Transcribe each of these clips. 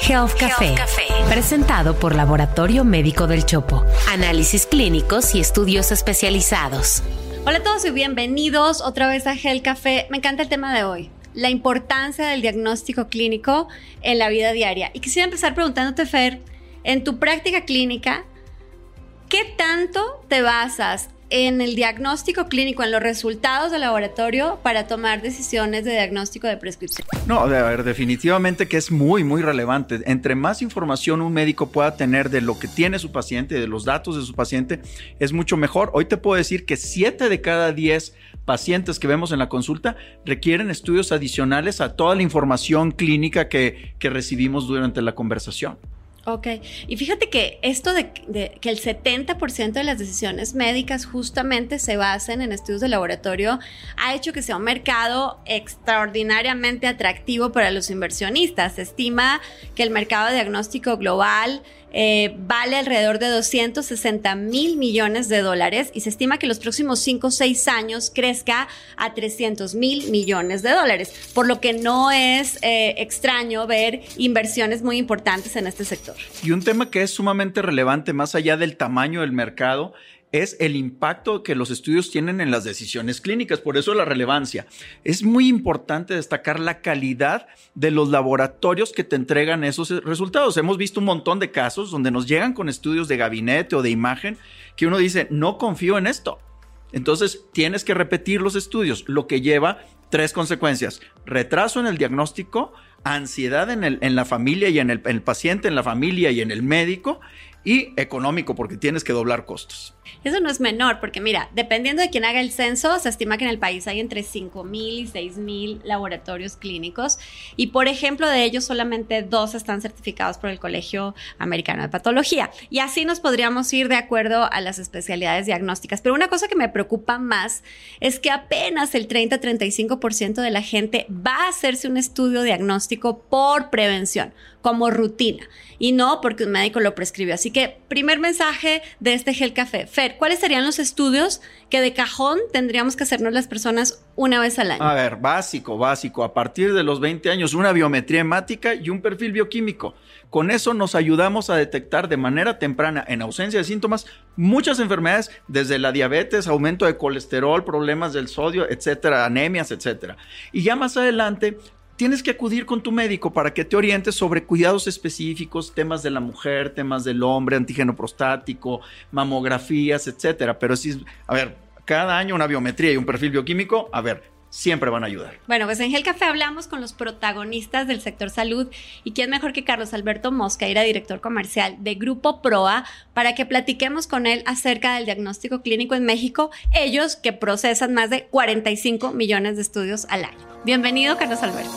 Health Café, presentado por Laboratorio Médico del Chopo. Análisis clínicos y estudios especializados. Hola a todos y bienvenidos otra vez a Health Café. Me encanta el tema de hoy, la importancia del diagnóstico clínico en la vida diaria. Y quisiera empezar preguntándote, Fer, en tu práctica clínica, ¿qué tanto te basas en el diagnóstico clínico, en los resultados del laboratorio para tomar decisiones de diagnóstico de prescripción? No, a ver, definitivamente que es muy, muy relevante. Entre más información un médico pueda tener de lo que tiene su paciente, de los datos de su paciente, es mucho mejor. Hoy te puedo decir que 7 de cada 10 pacientes que vemos en la consulta requieren estudios adicionales a toda la información clínica que, que recibimos durante la conversación. Ok, y fíjate que esto de, que el 70% de las decisiones médicas justamente se basen en estudios de laboratorio ha hecho que sea un mercado extraordinariamente atractivo para los inversionistas. Se estima que el mercado diagnóstico global eh, vale alrededor de 260 mil millones de dólares y se estima que los próximos 5 o 6 años crezca a 300 mil millones de dólares, por lo que no es eh, extraño ver inversiones muy importantes en este sector. Y un tema que es sumamente relevante más allá del tamaño del mercado es el impacto que los estudios tienen en las decisiones clínicas, por eso la relevancia. Es muy importante destacar la calidad de los laboratorios que te entregan esos resultados. Hemos visto un montón de casos donde nos llegan con estudios de gabinete o de imagen que uno dice, no confío en esto. Entonces tienes que repetir los estudios, lo que lleva tres consecuencias. Retraso en el diagnóstico, ansiedad en, el, en la familia y en el, en el paciente, en la familia y en el médico, y económico porque tienes que doblar costos. Eso no es menor, porque mira, dependiendo de quién haga el censo, se estima que en el país hay entre 5.000 y 6.000 laboratorios clínicos y, por ejemplo, de ellos solamente dos están certificados por el Colegio Americano de Patología. Y así nos podríamos ir de acuerdo a las especialidades diagnósticas. Pero una cosa que me preocupa más es que apenas el 30-35% de la gente va a hacerse un estudio diagnóstico por prevención, como rutina, y no porque un médico lo prescribió. Así que, primer mensaje de este gel café Fer, ¿cuáles serían los estudios que de cajón tendríamos que hacernos las personas una vez al año? A ver, básico, básico. A partir de los 20 años, una biometría hemática y un perfil bioquímico. Con eso nos ayudamos a detectar de manera temprana, en ausencia de síntomas, muchas enfermedades, desde la diabetes, aumento de colesterol, problemas del sodio, etcétera, anemias, etcétera. Y ya más adelante tienes que acudir con tu médico para que te orientes sobre cuidados específicos, temas de la mujer, temas del hombre, antígeno prostático, mamografías, etcétera. Pero si, a ver, cada año una biometría y un perfil bioquímico, a ver, siempre van a ayudar. Bueno, pues en Gel Café hablamos con los protagonistas del sector salud y quién mejor que Carlos Alberto Mosca, director comercial de Grupo Proa, para que platiquemos con él acerca del diagnóstico clínico en México, ellos que procesan más de 45 millones de estudios al año. Bienvenido, Carlos Alberto.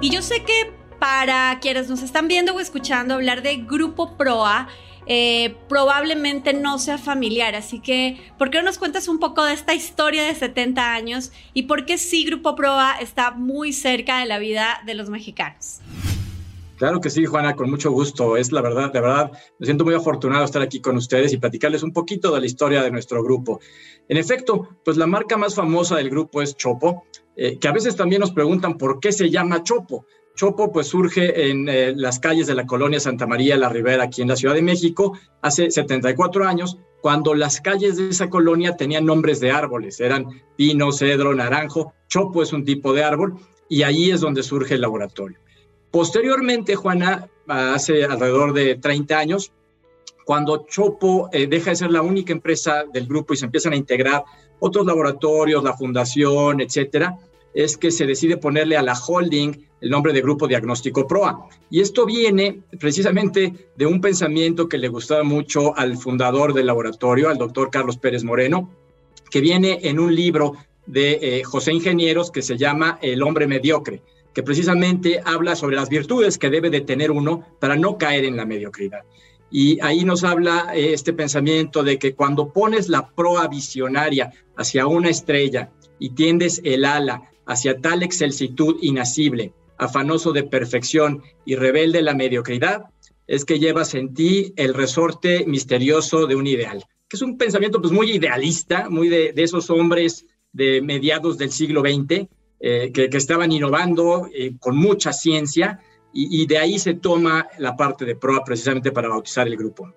Y yo sé que para quienes nos están viendo o escuchando hablar de Grupo Proa, eh, probablemente no sea familiar. Así que, ¿por qué no nos cuentas un poco de esta historia de 70 años y por qué sí Grupo Proa está muy cerca de la vida de los mexicanos? Claro que sí, Juana, con mucho gusto. Es la verdad, de verdad, me siento muy afortunado estar aquí con ustedes y platicarles un poquito de la historia de nuestro grupo. En efecto, pues la marca más famosa del grupo es Chopo, eh, que a veces también nos preguntan por qué se llama Chopo. Chopo pues surge en eh, las calles de la colonia Santa María la Ribera, aquí en la Ciudad de México, hace 74 años, cuando las calles de esa colonia tenían nombres de árboles, eran pino, cedro, naranjo. Chopo es un tipo de árbol y ahí es donde surge el laboratorio. Posteriormente, Juana, hace alrededor de 30 años, cuando Chopo eh, deja de ser la única empresa del grupo y se empiezan a integrar otros laboratorios, la fundación, etcétera, es que se decide ponerle a la holding el nombre de Grupo Diagnóstico PROA. Y esto viene precisamente de un pensamiento que le gustaba mucho al fundador del laboratorio, al doctor Carlos Pérez Moreno, que viene en un libro de eh, José Ingenieros que se llama El hombre mediocre, que precisamente habla sobre las virtudes que debe de tener uno para no caer en la mediocridad. Y ahí nos habla eh, este pensamiento de que cuando pones la proa visionaria hacia una estrella y tiendes el ala hacia tal excelsitud inacible, afanoso de perfección y rebelde la mediocridad, es que llevas en ti el resorte misterioso de un ideal, que es un pensamiento pues muy idealista, muy de, esos hombres de mediados del siglo XX, que, estaban innovando con mucha ciencia y, de ahí se toma la parte de PROA precisamente para bautizar el grupo.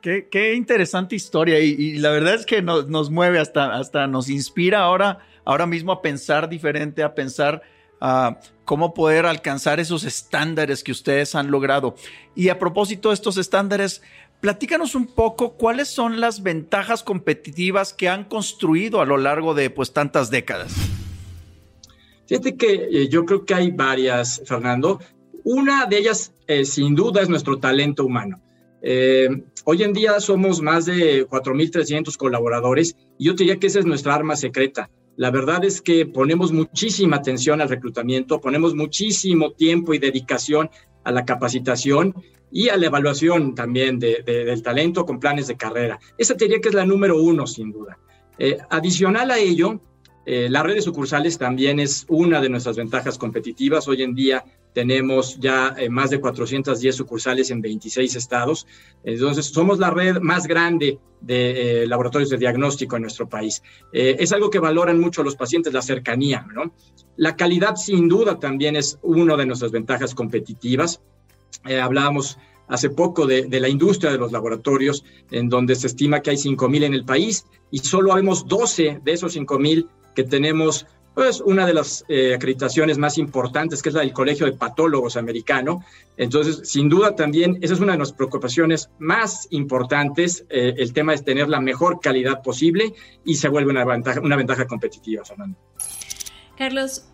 Qué, interesante historia y, la verdad es que nos, mueve hasta, hasta nos inspira ahora, ahora mismo a pensar diferente, a pensar a cómo poder alcanzar esos estándares que ustedes han logrado. Y a propósito de estos estándares, platícanos un poco cuáles son las ventajas competitivas que han construido a lo largo de pues tantas décadas. Fíjate que eh, yo creo que hay varias, Fernando. Una de ellas, eh, sin duda, es nuestro talento humano. Eh, hoy en día somos más de 4.300 colaboradores y yo diría que esa es nuestra arma secreta. La verdad es que ponemos muchísima atención al reclutamiento, ponemos muchísimo tiempo y dedicación a la capacitación y a la evaluación también del talento con planes de carrera. Esa diría que es la número uno, sin duda. Eh, adicional a ello, eh, la red de sucursales también es una de nuestras ventajas competitivas. Hoy en día tenemos ya eh, más de 410 sucursales en 26 estados. Entonces, somos la red más grande de eh, laboratorios de diagnóstico en nuestro país. es algo que valoran mucho los pacientes, la cercanía. ¿no? La calidad, sin duda, también es una de nuestras ventajas competitivas. hablábamos hace poco de, de, la industria de los laboratorios, en donde se estima que hay 5.000 en el país y solo vemos 12 de esos 5.000 que tenemos pues una de las eh, acreditaciones más importantes, que es la del Colegio de Patólogos Americano. Entonces, sin duda también, esa es una de las preocupaciones más importantes. Eh, el tema es tener la mejor calidad posible y se vuelve una ventaja, una ventaja competitiva, Fernando. Carlos,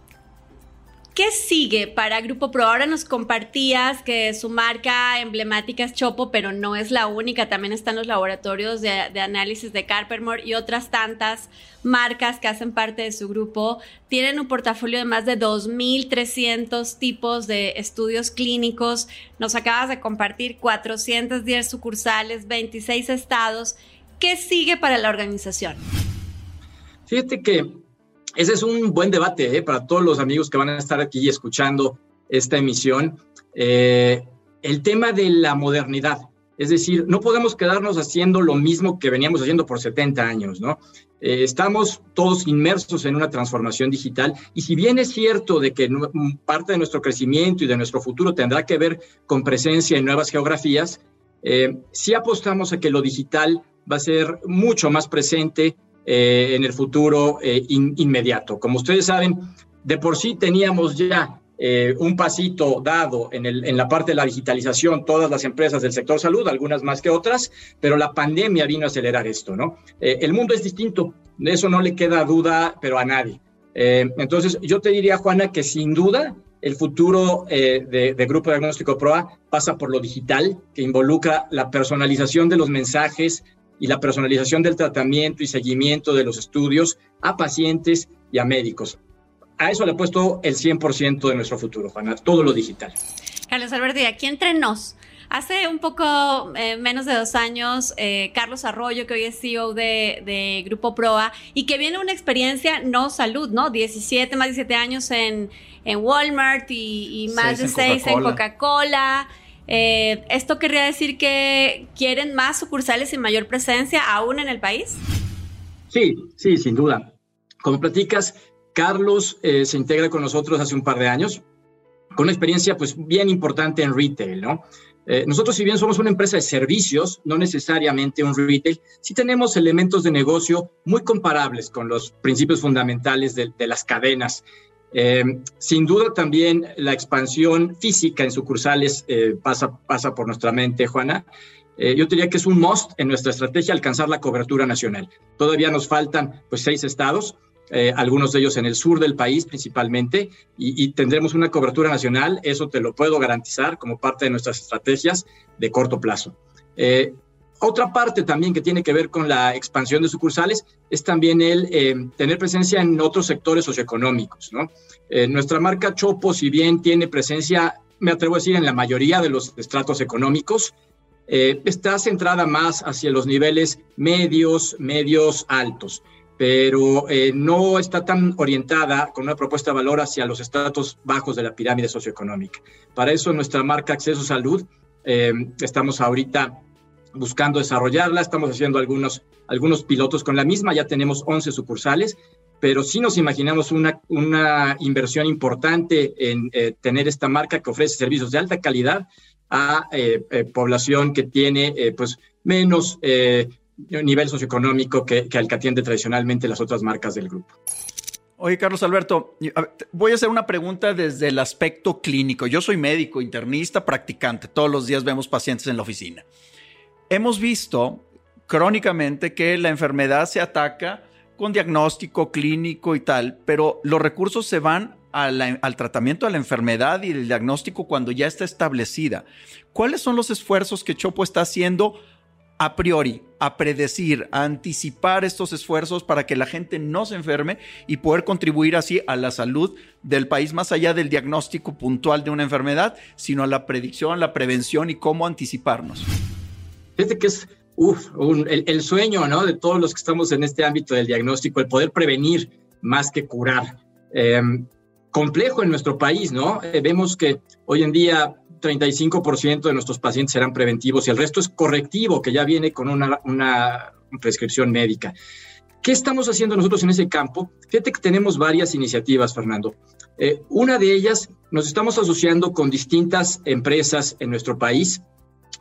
¿Qué sigue para Grupo Pro? Ahora nos compartías que su marca emblemática es Chopo, pero no es la única. También están los laboratorios de, análisis de Carpermore y otras tantas marcas que hacen parte de su grupo. Tienen un portafolio de más de 2.300 tipos de estudios clínicos. Nos acabas de compartir 410 sucursales, 26 estados. ¿Qué sigue para la organización? Fíjate que ese es un buen debate ¿eh? para todos los amigos que van a estar aquí escuchando esta emisión. Eh, el tema de la modernidad, es decir, no podemos quedarnos haciendo lo mismo que veníamos haciendo por 70 años, ¿no? Eh, estamos todos inmersos en una transformación digital y si bien es cierto de que parte de nuestro crecimiento y de nuestro futuro tendrá que ver con presencia en nuevas geografías, sí apostamos a que lo digital va a ser mucho más presente eh, en el futuro eh, inmediato. Como ustedes saben, de por sí teníamos ya eh, un pasito dado en, el, en, la parte de la digitalización, todas las empresas del sector salud, algunas más que otras, pero la pandemia vino a acelerar esto, ¿no? el mundo es distinto, de eso no le queda duda, pero a nadie. entonces, yo te diría, Juana, que sin duda el futuro de, de, Grupo Diagnóstico PROA pasa por lo digital, que involucra la personalización de los mensajes, y la personalización del tratamiento y seguimiento de los estudios a pacientes y a médicos. A eso le he puesto el 100% de nuestro futuro, Juana, todo lo digital. Carlos Alberto, y aquí entre nos, Hace un poco eh, menos de dos años, eh, Carlos Arroyo, que hoy es CEO de, Grupo Proa, y que viene una experiencia no salud, ¿no? 17, más de 17 años en, Walmart y, más de 6 en Coca-Cola. Eh, ¿Esto querría decir que quieren más sucursales y mayor presencia aún en el país? Sí, sí, sin duda. Como platicas, Carlos eh, se integra con nosotros hace un par de años, con una experiencia pues bien importante en retail, ¿no? Eh, nosotros, si bien somos una empresa de servicios, no necesariamente un retail, sí tenemos elementos de negocio muy comparables con los principios fundamentales de, de las cadenas eh, sin duda también la expansión física en sucursales eh, pasa, pasa por nuestra mente, Juana. Eh, yo diría que es un must en nuestra estrategia alcanzar la cobertura nacional. Todavía nos faltan pues seis estados, algunos de ellos en el sur del país principalmente, y, y, tendremos una cobertura nacional, eso te lo puedo garantizar como parte de nuestras estrategias de corto plazo. Otra parte también que tiene que ver con la expansión de sucursales es también el eh, tener presencia en otros sectores socioeconómicos. ¿no? Eh, nuestra marca Chopo, si bien tiene presencia, me atrevo a decir, en la mayoría de los estratos económicos, eh, está centrada más hacia los niveles medios, medios, altos, pero no está tan orientada con una propuesta de valor hacia los estratos bajos de la pirámide socioeconómica. Para eso nuestra marca Acceso Salud, estamos ahorita buscando desarrollarla. Estamos haciendo algunos, algunos pilotos con la misma. Ya tenemos 11 sucursales. pero sí nos imaginamos una, una inversión importante en eh, tener esta marca que ofrece servicios de alta calidad a eh, eh, población que tiene pues menos nivel socioeconómico que, que el que atiende tradicionalmente las otras marcas del grupo. Oye, Carlos Alberto, voy a hacer una pregunta desde el aspecto clínico. Yo soy médico, internista, practicante. Todos los días vemos pacientes en la oficina. Hemos visto crónicamente que la enfermedad se ataca con diagnóstico clínico y tal, pero los recursos se van al tratamiento de la enfermedad y el diagnóstico cuando ya está establecida. ¿Cuáles son los esfuerzos que Chopo está haciendo a priori, a predecir, a anticipar estos esfuerzos para que la gente no se enferme y poder contribuir así a la salud del país más allá del diagnóstico puntual de una enfermedad, sino a la predicción, la prevención y cómo anticiparnos? Fíjate que es uf, el, sueño ¿no? de todos los que estamos en este ámbito del diagnóstico, el poder prevenir más que curar. Em, complejo en nuestro país, ¿no? Eh, vemos que hoy en día 35% de nuestros pacientes serán preventivos y el resto es correctivo, que ya viene con una, una prescripción médica. ¿Qué estamos haciendo nosotros en ese campo? Fíjate que tenemos varias iniciativas, Fernando. Eh, una de ellas, nos estamos asociando con distintas empresas en nuestro país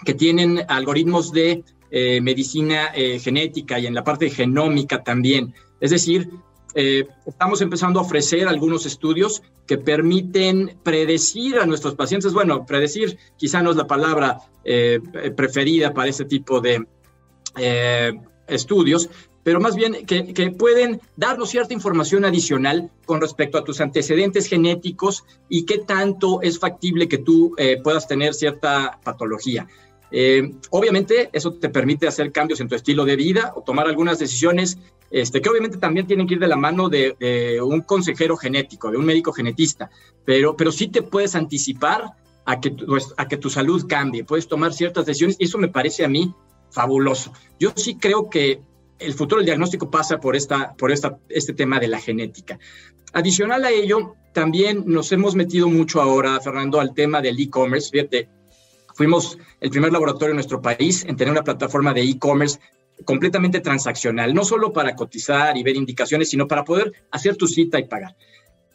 que tienen algoritmos de eh, medicina eh, genética y en la parte genómica también. Es decir, eh, estamos empezando a ofrecer algunos estudios que permiten predecir a nuestros pacientes. Bueno, predecir quizá no es la palabra preferida para este tipo de estudios, pero más bien que, que, pueden darnos cierta información adicional con respecto a tus antecedentes genéticos y qué tanto es factible que tú puedas tener cierta patología. Eh, obviamente eso te permite hacer cambios en tu estilo de vida o tomar algunas decisiones este, que obviamente también tienen que ir de la mano de, un consejero genético, de un médico genetista, pero, pero sí te puedes anticipar a que, tu, a que tu salud cambie, puedes tomar ciertas decisiones y eso me parece a mí fabuloso. Yo sí creo que el futuro del diagnóstico pasa por, esta, por esta, este tema de la genética. Adicional a ello, también nos hemos metido mucho ahora, Fernando, al tema del e-commerce. Fíjate, Fuimos el primer laboratorio en nuestro país en tener una plataforma de e-commerce completamente transaccional, no solo para cotizar y ver indicaciones, sino para poder hacer tu cita y pagar.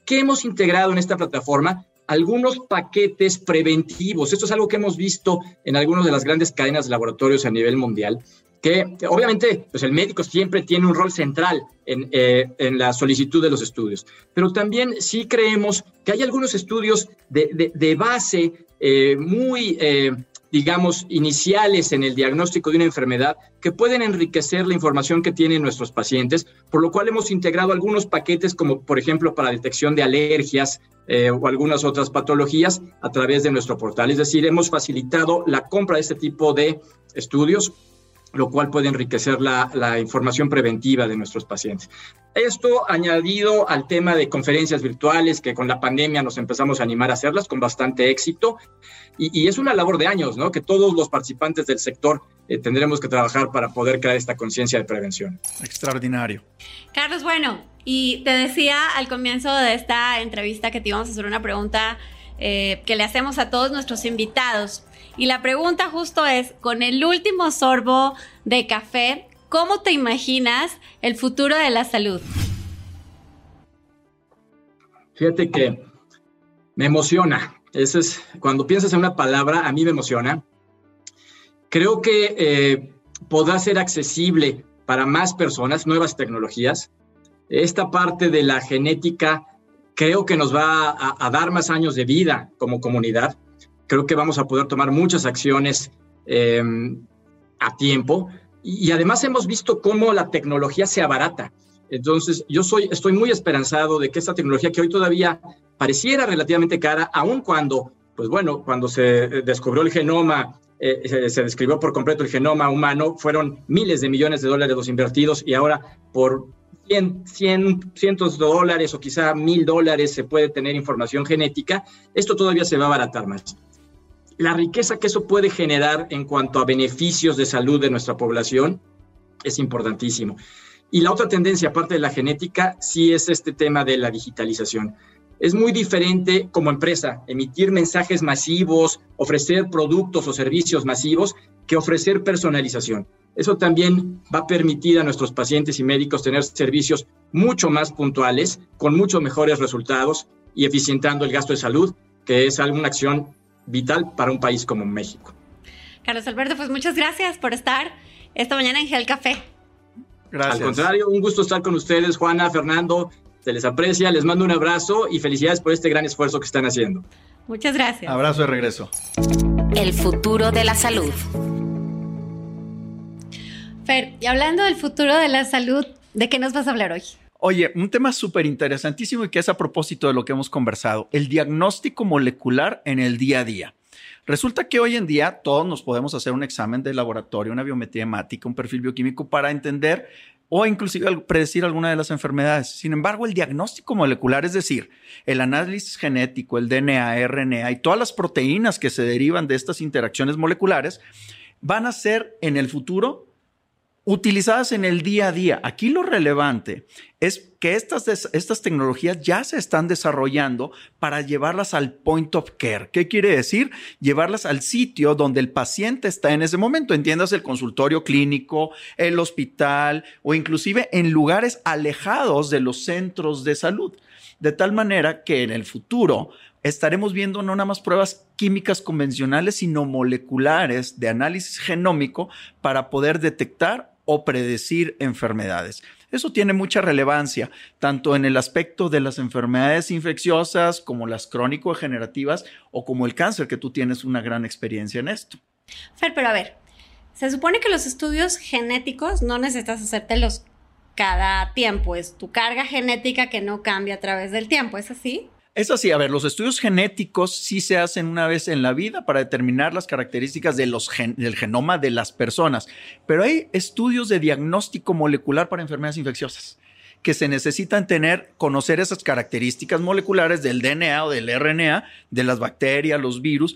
¿Qué hemos integrado en esta plataforma? Algunos paquetes preventivos. Esto es algo que hemos visto en algunas de las grandes cadenas de laboratorios a nivel mundial, que obviamente pues el médico siempre tiene un rol central en, eh, en, la solicitud de los estudios, pero también sí creemos que hay algunos estudios de, de, de base eh, muy, eh, digamos, iniciales en el diagnóstico de una enfermedad que pueden enriquecer la información que tienen nuestros pacientes, por lo cual hemos integrado algunos paquetes como, por ejemplo, para detección de alergias eh, o algunas otras patologías a través de nuestro portal. Es decir, hemos facilitado la compra de este tipo de estudios lo cual puede enriquecer la, la, información preventiva de nuestros pacientes. Esto añadido al tema de conferencias virtuales, que con la pandemia nos empezamos a animar a hacerlas con bastante éxito, y, y es una labor de años, ¿no? Que todos los participantes del sector eh, tendremos que trabajar para poder crear esta conciencia de prevención. Extraordinario. Carlos, bueno, y te decía al comienzo de esta entrevista que te íbamos a hacer una pregunta eh, que le hacemos a todos nuestros invitados. Y la pregunta justo es, con el último sorbo de café, ¿cómo te imaginas el futuro de la salud? Fíjate que me emociona. Eso es, cuando piensas en una palabra, a mí me emociona. Creo que eh, podrá ser accesible para más personas, nuevas tecnologías. Esta parte de la genética creo que nos va a, dar más años de vida como comunidad creo que vamos a poder tomar muchas acciones em, a tiempo y, además hemos visto cómo la tecnología se abarata. Entonces, yo soy, estoy muy esperanzado de que esta tecnología que hoy todavía pareciera relativamente cara, aun cuando, pues bueno, cuando se descubrió el genoma, eh, se, describió por completo el genoma humano, fueron miles de millones de dólares los invertidos y ahora por 100, 100, cientos de dólares o quizá mil dólares se puede tener información genética, esto todavía se va a abaratar más la riqueza que eso puede generar en cuanto a beneficios de salud de nuestra población es importantísimo. Y la otra tendencia, aparte de la genética, sí es este tema de la digitalización. Es muy diferente como empresa emitir mensajes masivos, ofrecer productos o servicios masivos, que ofrecer personalización. Eso también va a permitir a nuestros pacientes y médicos tener servicios mucho más puntuales, con muchos mejores resultados y eficientando el gasto de salud, que es alguna acción vital para un país como México. Carlos Alberto, pues muchas gracias por estar esta mañana en Gel Café. Gracias. Al contrario, un gusto estar con ustedes, Juana, Fernando. Se les aprecia, les mando un abrazo y felicidades por este gran esfuerzo que están haciendo. Muchas gracias. Abrazo de regreso. El futuro de la salud. Fer, y hablando del futuro de la salud, ¿de qué nos vas a hablar hoy? Oye, un tema súper interesantísimo y que es a propósito de lo que hemos conversado, el diagnóstico molecular en el día a día. Resulta que hoy en día todos nos podemos hacer un examen de laboratorio, una biometría hemática, un perfil bioquímico para entender o inclusive predecir alguna de las enfermedades. Sin embargo, el diagnóstico molecular, es decir, el análisis genético, el DNA, RNA y todas las proteínas que se derivan de estas interacciones moleculares, van a ser en el futuro utilizadas en el día a día. Aquí lo relevante es que estas, estas tecnologías ya se están desarrollando para llevarlas al point of care. ¿Qué quiere decir? Llevarlas al sitio donde el paciente está en ese momento. Entiendas el consultorio clínico, el hospital o inclusive en lugares alejados de los centros de salud. De tal manera que en el futuro estaremos viendo no nada más pruebas químicas convencionales, sino moleculares de análisis genómico para poder detectar o predecir enfermedades. Eso tiene mucha relevancia, tanto en el aspecto de las enfermedades infecciosas como las crónico-degenerativas o como el cáncer, que tú tienes una gran experiencia en esto. Fer, pero a ver, se supone que los estudios genéticos no necesitas hacértelos cada tiempo, es tu carga genética que no cambia a través del tiempo, ¿es así? Es así, a ver, los estudios genéticos sí se hacen una vez en la vida para determinar las características del genoma de las personas, pero hay estudios de diagnóstico molecular para enfermedades infecciosas que se necesitan tener, conocer esas características moleculares del DNA o del RNA, de las bacterias, los virus,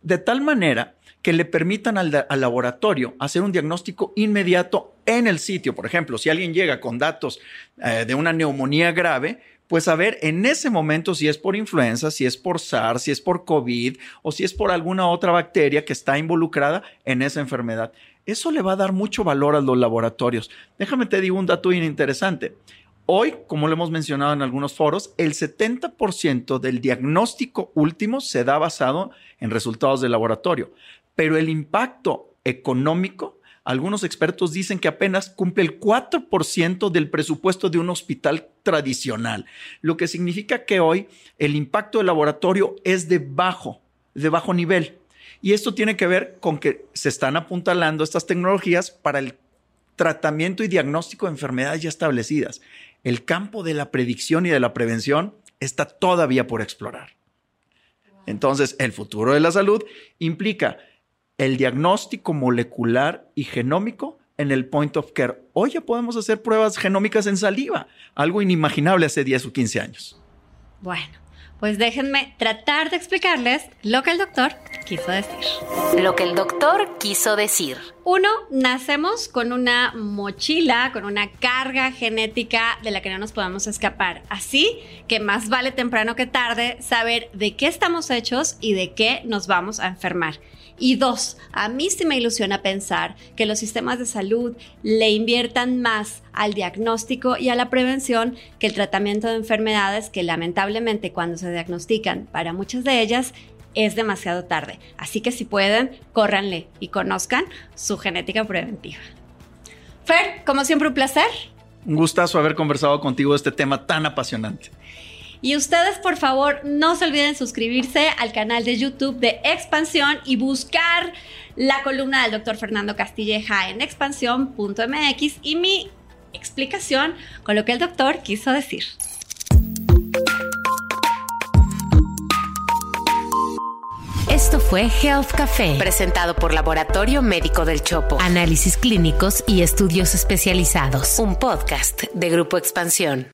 de tal manera que le permitan al, laboratorio hacer un diagnóstico inmediato en el sitio. Por ejemplo, si alguien llega con datos eh, de una neumonía grave, pues a ver en ese momento si es por influenza, si es por SARS, si es por COVID o si es por alguna otra bacteria que está involucrada en esa enfermedad. Eso le va a dar mucho valor a los laboratorios. Déjame te digo un dato interesante. Hoy, como lo hemos mencionado en algunos foros, el 70% del diagnóstico último se da basado en resultados de laboratorio, pero el impacto económico algunos expertos dicen que apenas cumple el 4% del presupuesto de un hospital tradicional, lo que significa que hoy el impacto del laboratorio es de bajo, de bajo nivel. Y esto tiene que ver con que se están apuntalando estas tecnologías para el tratamiento y diagnóstico de enfermedades ya establecidas. El campo de la predicción y de la prevención está todavía por explorar. Entonces, el futuro de la salud implica el diagnóstico molecular y genómico en el point of care. Hoy ya podemos hacer pruebas genómicas en saliva, algo inimaginable hace 10 o 15 años. Bueno, pues déjenme tratar de explicarles lo que el doctor quiso decir. Lo que el doctor quiso decir. Uno, nacemos con una mochila, con una carga genética de la que no nos podemos escapar. Así que más vale temprano que tarde saber de qué estamos hechos y de qué nos vamos a enfermar. Y dos, a mí sí me ilusiona pensar que los sistemas de salud le inviertan más al diagnóstico y a la prevención que el tratamiento de enfermedades que lamentablemente cuando se diagnostican para muchas de ellas es demasiado tarde. Así que si pueden, córranle y conozcan su genética preventiva. Fer, como siempre un placer. Un gustazo haber conversado contigo de este tema tan apasionante. Y ustedes, por favor, no se olviden suscribirse al canal de YouTube de Expansión y buscar la columna del doctor Fernando Castilleja en expansión.mx y mi explicación con lo que el doctor quiso decir. Esto fue Health Café, presentado por Laboratorio Médico del Chopo. Análisis clínicos y estudios especializados. Un podcast de Grupo Expansión.